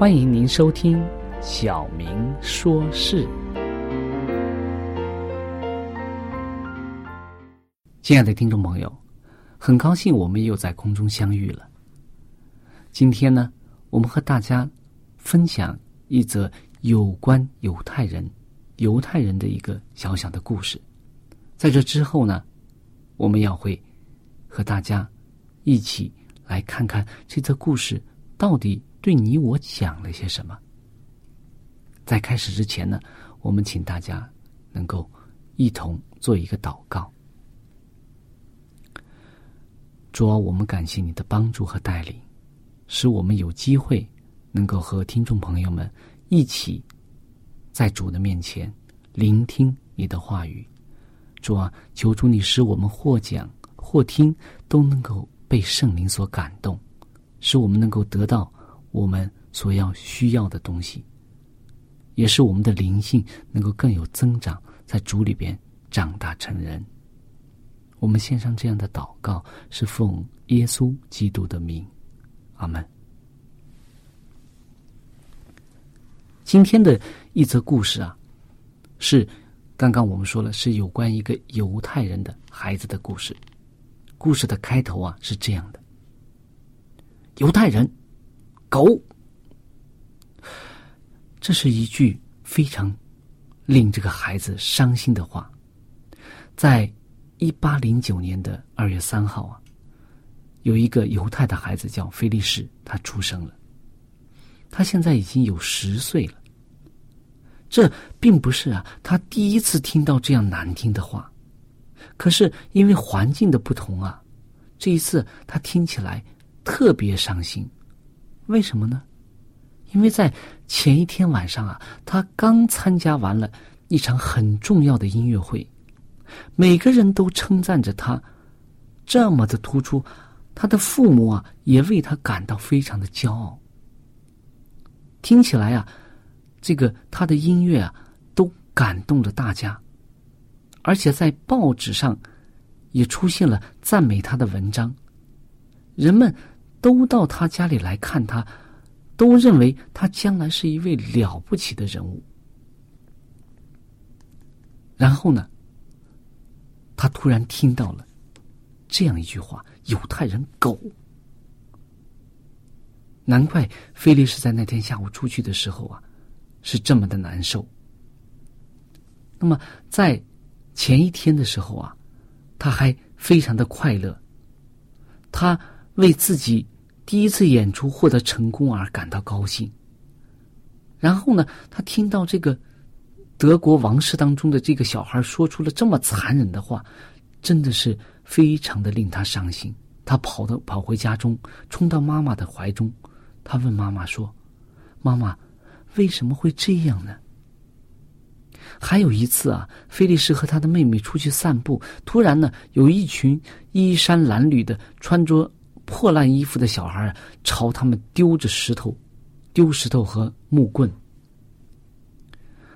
欢迎您收听《小明说事》。亲爱的听众朋友，很高兴我们又在空中相遇了。今天呢，我们和大家分享一则有关犹太人、犹太人的一个小小的故事。在这之后呢，我们要会和大家一起来看看这则故事到底。对你我讲了些什么？在开始之前呢，我们请大家能够一同做一个祷告。主啊，我们感谢你的帮助和带领，使我们有机会能够和听众朋友们一起在主的面前聆听你的话语。主啊，求主你使我们或讲或听都能够被圣灵所感动，使我们能够得到。我们所要需要的东西，也是我们的灵性能够更有增长，在主里边长大成人。我们献上这样的祷告，是奉耶稣基督的名，阿门。今天的一则故事啊，是刚刚我们说了，是有关一个犹太人的孩子的故事。故事的开头啊是这样的：犹太人。狗，这是一句非常令这个孩子伤心的话。在一八零九年的二月三号啊，有一个犹太的孩子叫菲利士，他出生了。他现在已经有十岁了。这并不是啊，他第一次听到这样难听的话。可是因为环境的不同啊，这一次他听起来特别伤心。为什么呢？因为在前一天晚上啊，他刚参加完了一场很重要的音乐会，每个人都称赞着他这么的突出，他的父母啊也为他感到非常的骄傲。听起来啊，这个他的音乐啊都感动了大家，而且在报纸上也出现了赞美他的文章，人们。都到他家里来看他，都认为他将来是一位了不起的人物。然后呢，他突然听到了这样一句话：“犹太人狗。”难怪菲利士在那天下午出去的时候啊，是这么的难受。那么在前一天的时候啊，他还非常的快乐，他为自己第一次演出获得成功而感到高兴。然后呢，他听到这个德国王室当中的这个小孩说出了这么残忍的话，真的是非常的令他伤心。他跑到跑回家中，冲到妈妈的怀中，他问妈妈说：“妈妈，为什么会这样呢？”还有一次啊，菲利士和他的妹妹出去散步，突然呢，有一群衣衫褴褛的、穿着破烂衣服的小孩朝他们丢着石头、丢石头和木棍。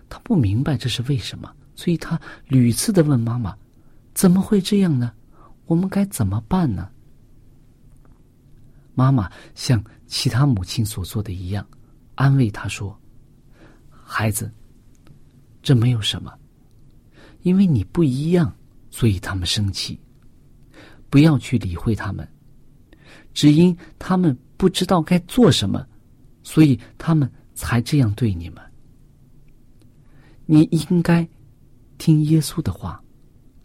他不明白这是为什么，所以他屡次的问妈妈：“怎么会这样呢？我们该怎么办呢？”妈妈像其他母亲所做的一样，安慰他说：“孩子。”这没有什么，因为你不一样，所以他们生气。不要去理会他们，只因他们不知道该做什么，所以他们才这样对你们。你应该听耶稣的话。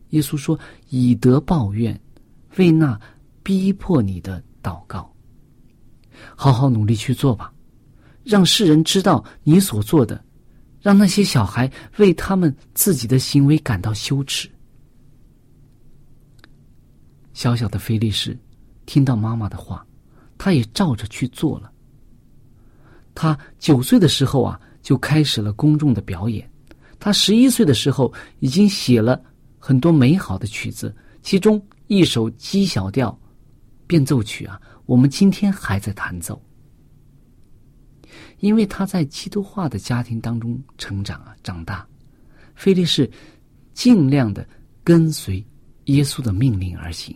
耶稣说：“以德报怨，为那逼迫你的祷告。”好好努力去做吧，让世人知道你所做的。让那些小孩为他们自己的行为感到羞耻。小小的菲利士听到妈妈的话，他也照着去做了。他九岁的时候啊，就开始了公众的表演。他十一岁的时候，已经写了很多美好的曲子，其中一首 G 小调变奏曲啊，我们今天还在弹奏。因为他在基督化的家庭当中成长啊，长大，菲利士尽量的跟随耶稣的命令而行。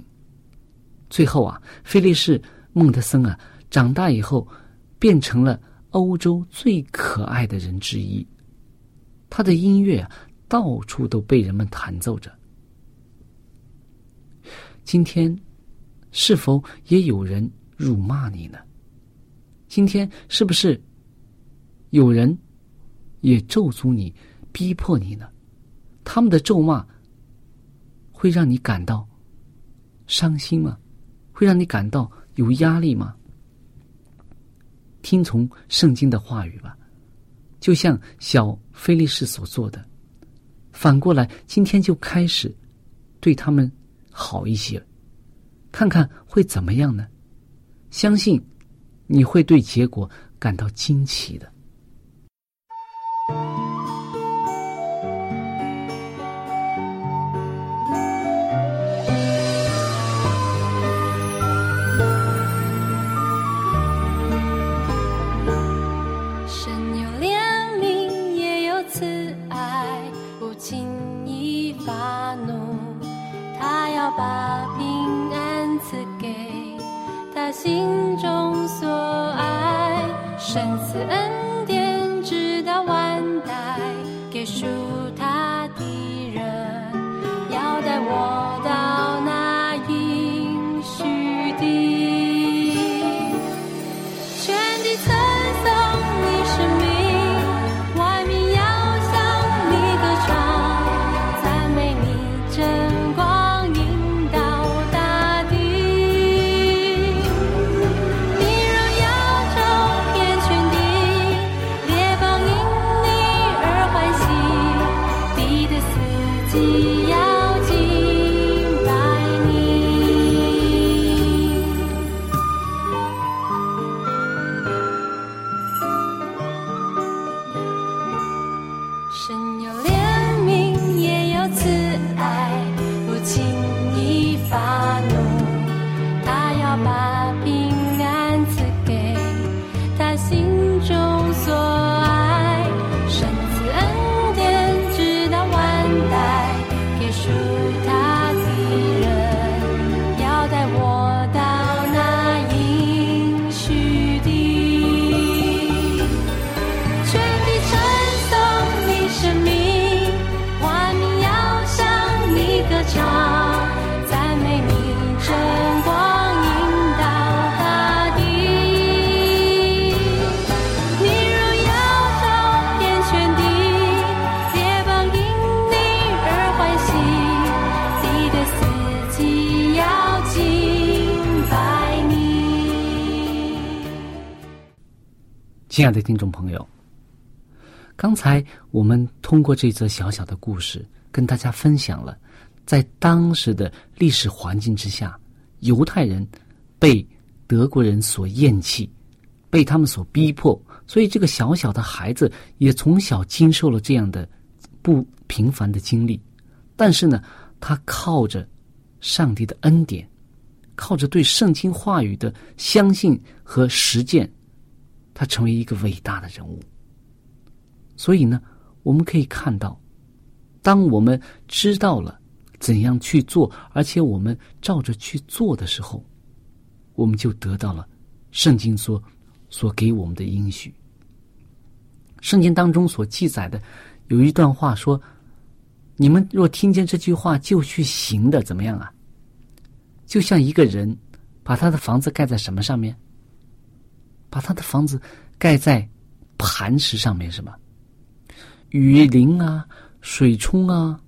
最后啊，菲利士孟德森啊，长大以后变成了欧洲最可爱的人之一。他的音乐啊，到处都被人们弹奏着。今天，是否也有人辱骂你呢？今天是不是？有人也咒诅你、逼迫你呢，他们的咒骂会让你感到伤心吗？会让你感到有压力吗？听从圣经的话语吧，就像小菲利士所做的。反过来，今天就开始对他们好一些，看看会怎么样呢？相信你会对结果感到惊奇的。把平安赐给他心中所爱，生死恩。亲爱的听众朋友，刚才我们通过这则小小的故事，跟大家分享了，在当时的历史环境之下，犹太人被德国人所厌弃，被他们所逼迫，所以这个小小的孩子也从小经受了这样的不平凡的经历。但是呢，他靠着上帝的恩典，靠着对圣经话语的相信和实践。他成为一个伟大的人物，所以呢，我们可以看到，当我们知道了怎样去做，而且我们照着去做的时候，我们就得到了圣经所所给我们的应许。圣经当中所记载的有一段话说：“你们若听见这句话就去行的，怎么样啊？就像一个人把他的房子盖在什么上面？”把他的房子盖在磐石上面，是吧？雨淋啊，水冲啊，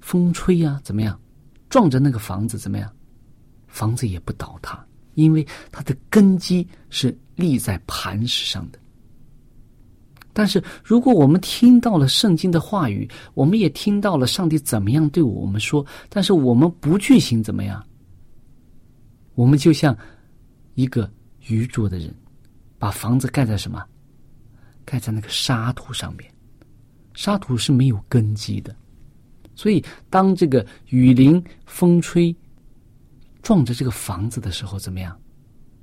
风吹啊，怎么样？撞着那个房子怎么样？房子也不倒塌，因为它的根基是立在磐石上的。但是，如果我们听到了圣经的话语，我们也听到了上帝怎么样对我们说，但是我们不去行，怎么样？我们就像一个愚拙的人。把房子盖在什么？盖在那个沙土上面，沙土是没有根基的，所以当这个雨淋、风吹撞着这个房子的时候，怎么样？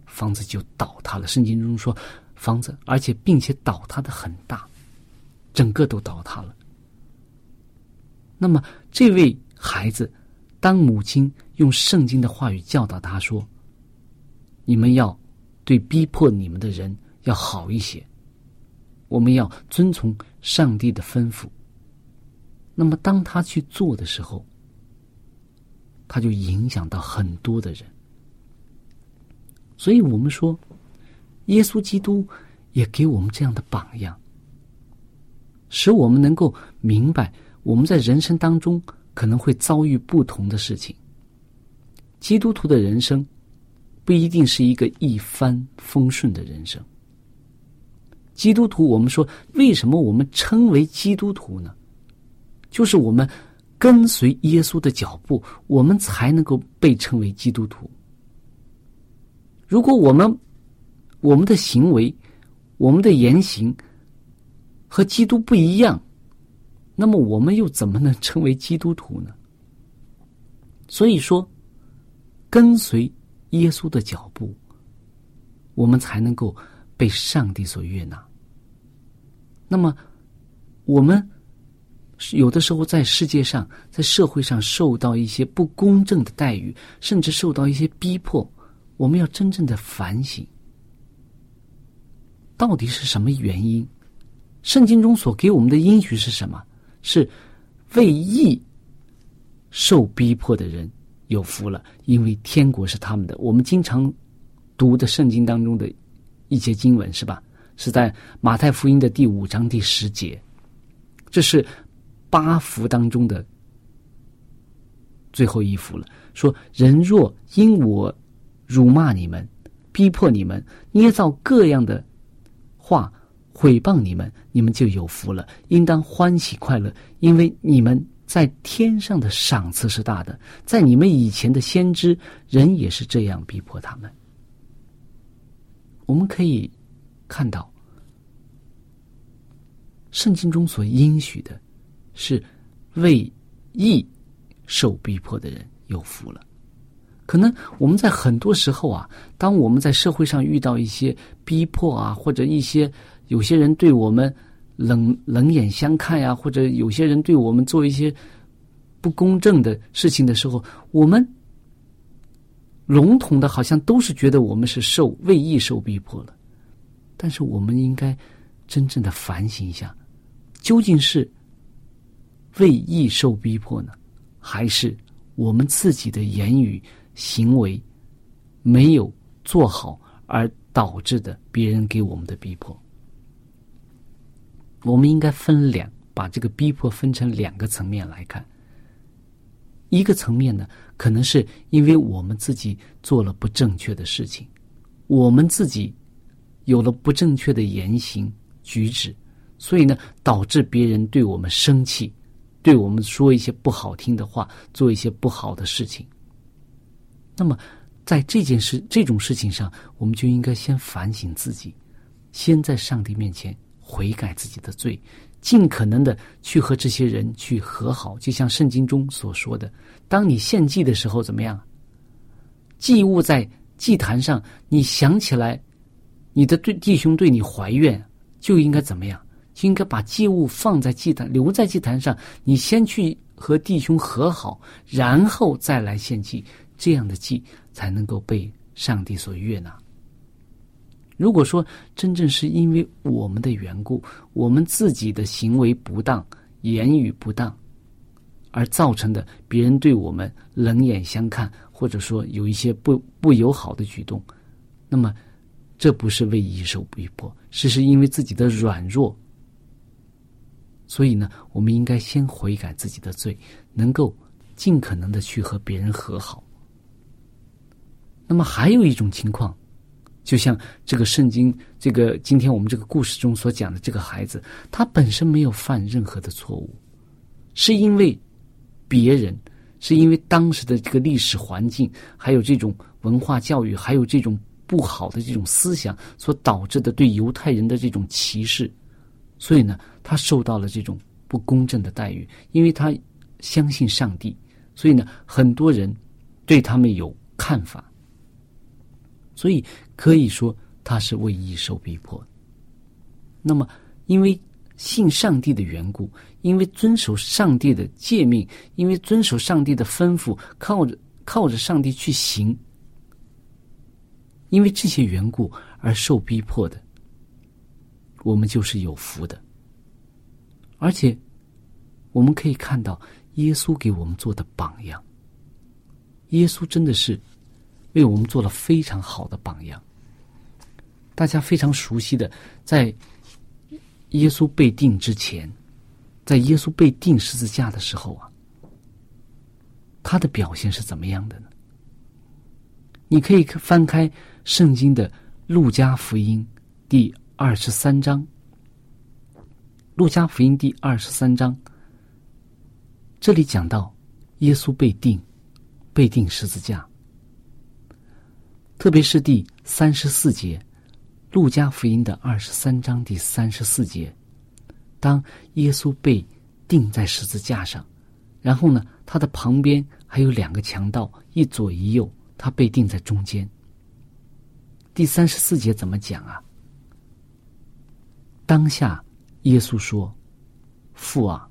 房子就倒塌了。圣经中说，房子而且并且倒塌的很大，整个都倒塌了。那么这位孩子，当母亲用圣经的话语教导他说：“你们要。”对逼迫你们的人要好一些，我们要遵从上帝的吩咐。那么，当他去做的时候，他就影响到很多的人。所以我们说，耶稣基督也给我们这样的榜样，使我们能够明白我们在人生当中可能会遭遇不同的事情。基督徒的人生。不一定是一个一帆风顺的人生。基督徒，我们说，为什么我们称为基督徒呢？就是我们跟随耶稣的脚步，我们才能够被称为基督徒。如果我们我们的行为、我们的言行和基督不一样，那么我们又怎么能称为基督徒呢？所以说，跟随。耶稣的脚步，我们才能够被上帝所悦纳。那么，我们有的时候在世界上、在社会上受到一些不公正的待遇，甚至受到一些逼迫，我们要真正的反省，到底是什么原因？圣经中所给我们的应许是什么？是为义受逼迫的人。有福了，因为天国是他们的。我们经常读的圣经当中的一节经文是吧？是在马太福音的第五章第十节，这是八福当中的最后一福了。说人若因我辱骂你们、逼迫你们、捏造各样的话毁谤你们，你们就有福了，应当欢喜快乐，因为你们。在天上的赏赐是大的，在你们以前的先知人也是这样逼迫他们。我们可以看到，圣经中所应许的，是为义受逼迫的人有福了。可能我们在很多时候啊，当我们在社会上遇到一些逼迫啊，或者一些有些人对我们。冷冷眼相看呀，或者有些人对我们做一些不公正的事情的时候，我们笼统的好像都是觉得我们是受为义受逼迫了。但是我们应该真正的反省一下，究竟是为义受逼迫呢，还是我们自己的言语行为没有做好而导致的别人给我们的逼迫？我们应该分两，把这个逼迫分成两个层面来看。一个层面呢，可能是因为我们自己做了不正确的事情，我们自己有了不正确的言行举止，所以呢，导致别人对我们生气，对我们说一些不好听的话，做一些不好的事情。那么，在这件事这种事情上，我们就应该先反省自己，先在上帝面前悔改自己的罪，尽可能的去和这些人去和好。就像圣经中所说的，当你献祭的时候，怎么样？祭物在祭坛上，你想起来，你的对弟兄对你怀怨，就应该怎么样？就应该把祭物放在祭坛，留在祭坛上。你先去和弟兄和好，然后再来献祭。这样的祭才能够被上帝所悦纳。如果说真正是因为我们的缘故，我们自己的行为不当、言语不当，而造成的别人对我们冷眼相看，或者说有一些不不友好的举动，那么这不是为义受逼迫，是是因为自己的软弱。所以呢，我们应该先悔改自己的罪，能够尽可能的去和别人和好。那么还有一种情况，就像这个圣经，这个今天我们这个故事中所讲的这个孩子，他本身没有犯任何的错误，是因为别人，是因为当时的这个历史环境，还有这种文化教育，还有这种不好的这种思想所导致的对犹太人的这种歧视，所以呢，他受到了这种不公正的待遇，因为他相信上帝，所以呢，很多人对他们有看法。所以可以说他是为义受逼迫。那么，因为信上帝的缘故，因为遵守上帝的诫命，因为遵守上帝的吩咐，靠着靠着上帝去行，因为这些缘故而受逼迫的，我们就是有福的。而且，我们可以看到耶稣给我们做的榜样。耶稣真的是。为我们做了非常好的榜样。大家非常熟悉的，在耶稣被定之前，在耶稣被定十字架的时候啊，他的表现是怎么样的呢？你可以翻开圣经的《路加福音》第二十三章，《路加福音》第二十三章，这里讲到耶稣被定，被定十字架。特别是第三十四节，《路加福音》的二十三章第三十四节，当耶稣被钉在十字架上，然后呢，他的旁边还有两个强盗，一左一右，他被钉在中间。第三十四节怎么讲啊？当下，耶稣说：“父啊，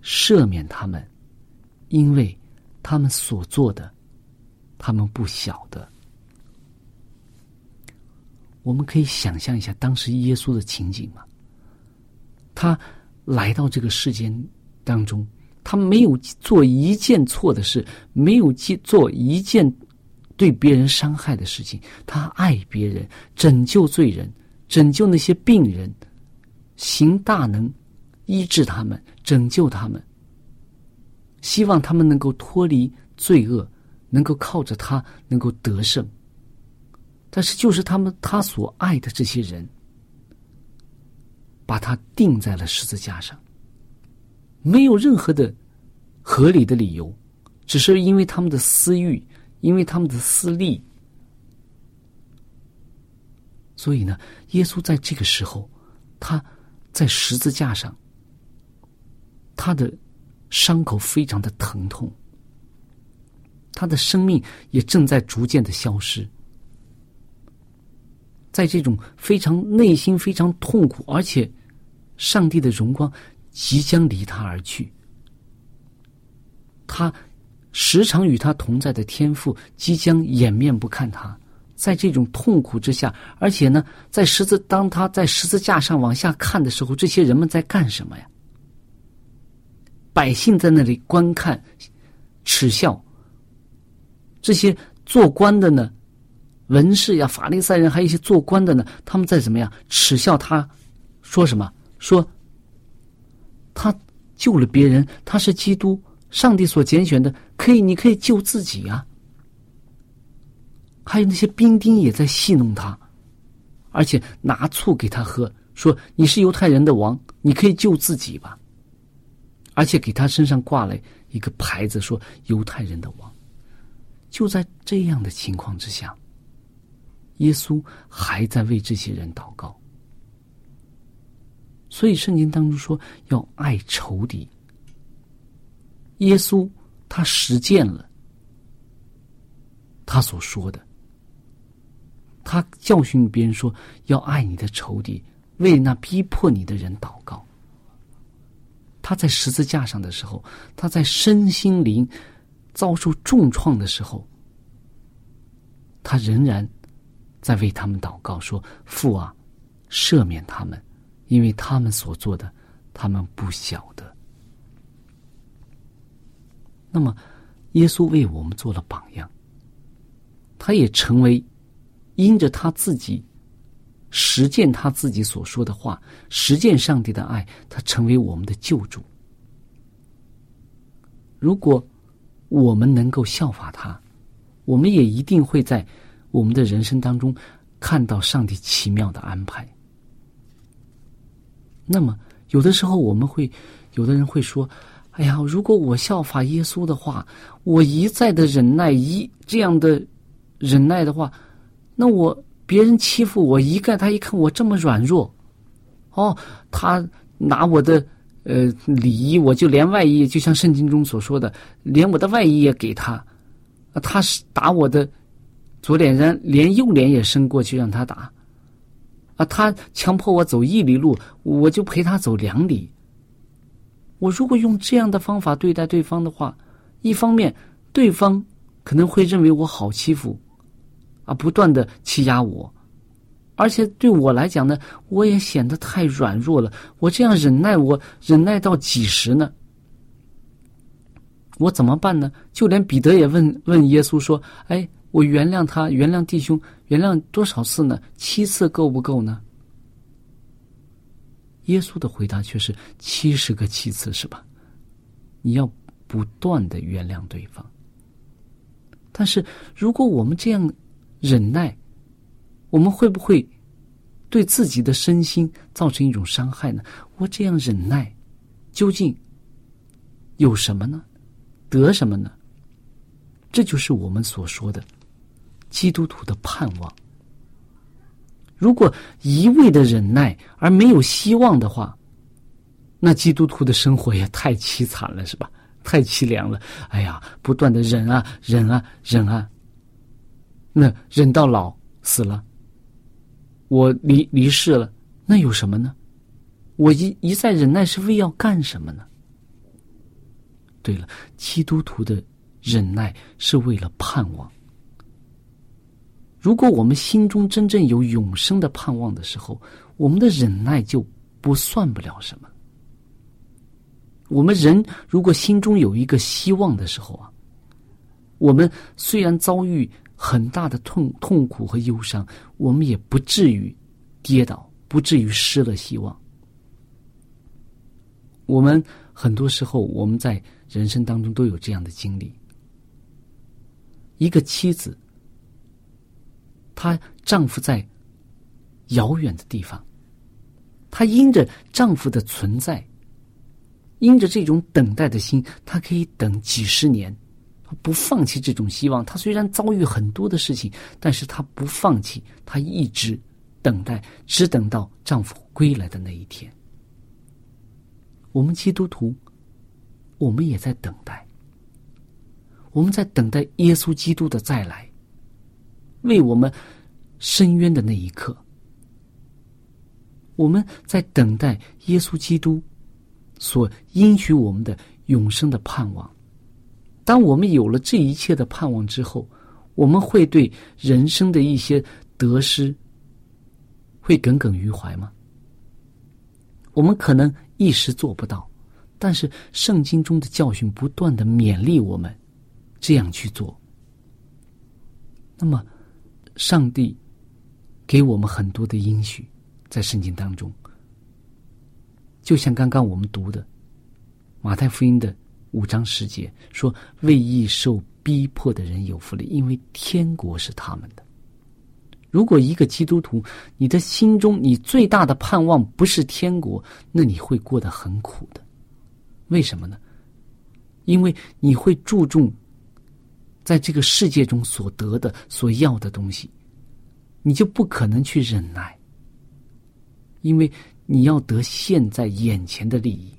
赦免他们，因为他们所做的，他们不晓得。”我们可以想象一下当时耶稣的情景吗？他来到这个世间当中，他没有做一件错的事，没有做一件对别人伤害的事情。他爱别人，拯救罪人，拯救那些病人，行大能，医治他们，拯救他们，希望他们能够脱离罪恶，能够靠着他能够得胜。但是，就是他们他所爱的这些人，把他钉在了十字架上，没有任何的合理的理由，只是因为他们的私欲，因为他们的私利。所以呢，耶稣在这个时候，他在十字架上，他的伤口非常的疼痛，他的生命也正在逐渐的消失。在这种非常内心非常痛苦，而且上帝的荣光即将离他而去，他时常与他同在的天赋即将掩面不看他，在这种痛苦之下，而且呢，在十字当他在十字架上往下看的时候，这些人们在干什么呀？百姓在那里观看、耻笑，这些做官的呢？文士呀，法利赛人，还有一些做官的呢，他们在怎么样耻笑他，说什么？说他救了别人，他是基督，上帝所拣选的，可以，你可以救自己啊。还有那些兵丁也在戏弄他，而且拿醋给他喝，说你是犹太人的王，你可以救自己吧。而且给他身上挂了一个牌子，说犹太人的王。就在这样的情况之下，耶稣还在为这些人祷告。所以圣经当中说要爱仇敌。耶稣他实践了他所说的，他教训别人说要爱你的仇敌，为那逼迫你的人祷告。他在十字架上的时候，他在身心灵遭受重创的时候，他仍然在为他们祷告，说：“父啊，赦免他们，因为他们所做的，他们不晓得。”那么，耶稣为我们做了榜样，他也成为因着他自己。实践他自己所说的话，实践上帝的爱，他成为我们的救主。如果我们能够效法他，我们也一定会在我们的人生当中看到上帝奇妙的安排。那么，有的时候我们会，有的人会说：“哎呀，如果我效法耶稣的话，我一再的忍耐，一这样的忍耐的话，那我。”别人欺负我一概，他一看我这么软弱，哦，他拿我的呃礼衣，我就连外衣，就像圣经中所说的，连我的外衣也给他，他是打我的左脸人，连右脸也伸过去让他打，啊，他强迫我走一里路，我就陪他走两里。我如果用这样的方法对待对方的话，一方面对方可能会认为我好欺负。啊，不断的欺压我，而且对我来讲呢，我也显得太软弱了。我这样忍耐，我忍耐到几时呢？我怎么办呢？就连彼得也问问耶稣说：“哎，我原谅他，原谅弟兄，原谅多少次呢？七次够不够呢？”耶稣的回答却是七十个七次，是吧？你要不断的原谅对方。但是如果我们这样，忍耐，我们会不会对自己的身心造成一种伤害呢？我这样忍耐，究竟有什么呢？得什么呢？这就是我们所说的基督徒的盼望。如果一味的忍耐而没有希望的话，那基督徒的生活也太凄惨了，是吧？太凄凉了。哎呀，不断的忍啊，忍啊，忍啊。那忍到老死了，我离离世了，那有什么呢？我一一再忍耐是为要干什么呢？对了，基督徒的忍耐是为了盼望。如果我们心中真正有永生的盼望的时候，我们的忍耐就不算不了什么。我们人如果心中有一个希望的时候啊，我们虽然遭遇。很大的痛痛苦和忧伤，我们也不至于跌倒，不至于失了希望。我们很多时候，我们在人生当中都有这样的经历：一个妻子，她丈夫在遥远的地方，她因着丈夫的存在，因着这种等待的心，她可以等几十年。不放弃这种希望，她虽然遭遇很多的事情，但是她不放弃，她一直等待，只等到丈夫归来的那一天。我们基督徒，我们也在等待，我们在等待耶稣基督的再来，为我们伸冤的那一刻，我们在等待耶稣基督所应许我们的永生的盼望。当我们有了这一切的盼望之后，我们会对人生的一些得失会耿耿于怀吗？我们可能一时做不到，但是圣经中的教训不断的勉励我们这样去做。那么，上帝给我们很多的应许，在圣经当中，就像刚刚我们读的马太福音的。五章十节说：“为义受逼迫的人有福了，因为天国是他们的。”如果一个基督徒，你的心中你最大的盼望不是天国，那你会过得很苦的。为什么呢？因为你会注重在这个世界中所得的、所要的东西，你就不可能去忍耐，因为你要得现在眼前的利益。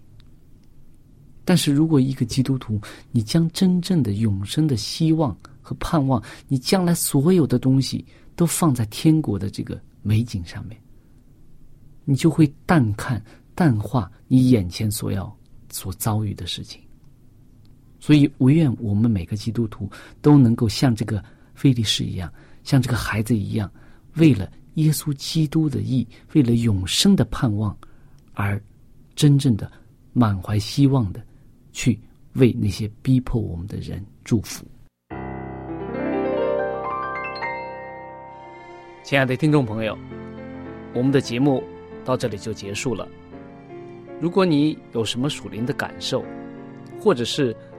但是如果一个基督徒，你将真正的永生的希望和盼望，你将来所有的东西。都放在天国的这个美景上面，你就会淡看、淡化你眼前所要、所遭遇的事情。所以，唯愿我们每个基督徒都能够像这个菲利士一样，像这个孩子一样，为了耶稣基督的义，为了永生的盼望，而真正的满怀希望的去为那些逼迫我们的人祝福。亲爱的听众朋友，我们的节目到这里就结束了。如果你有什么属灵的感受，或者是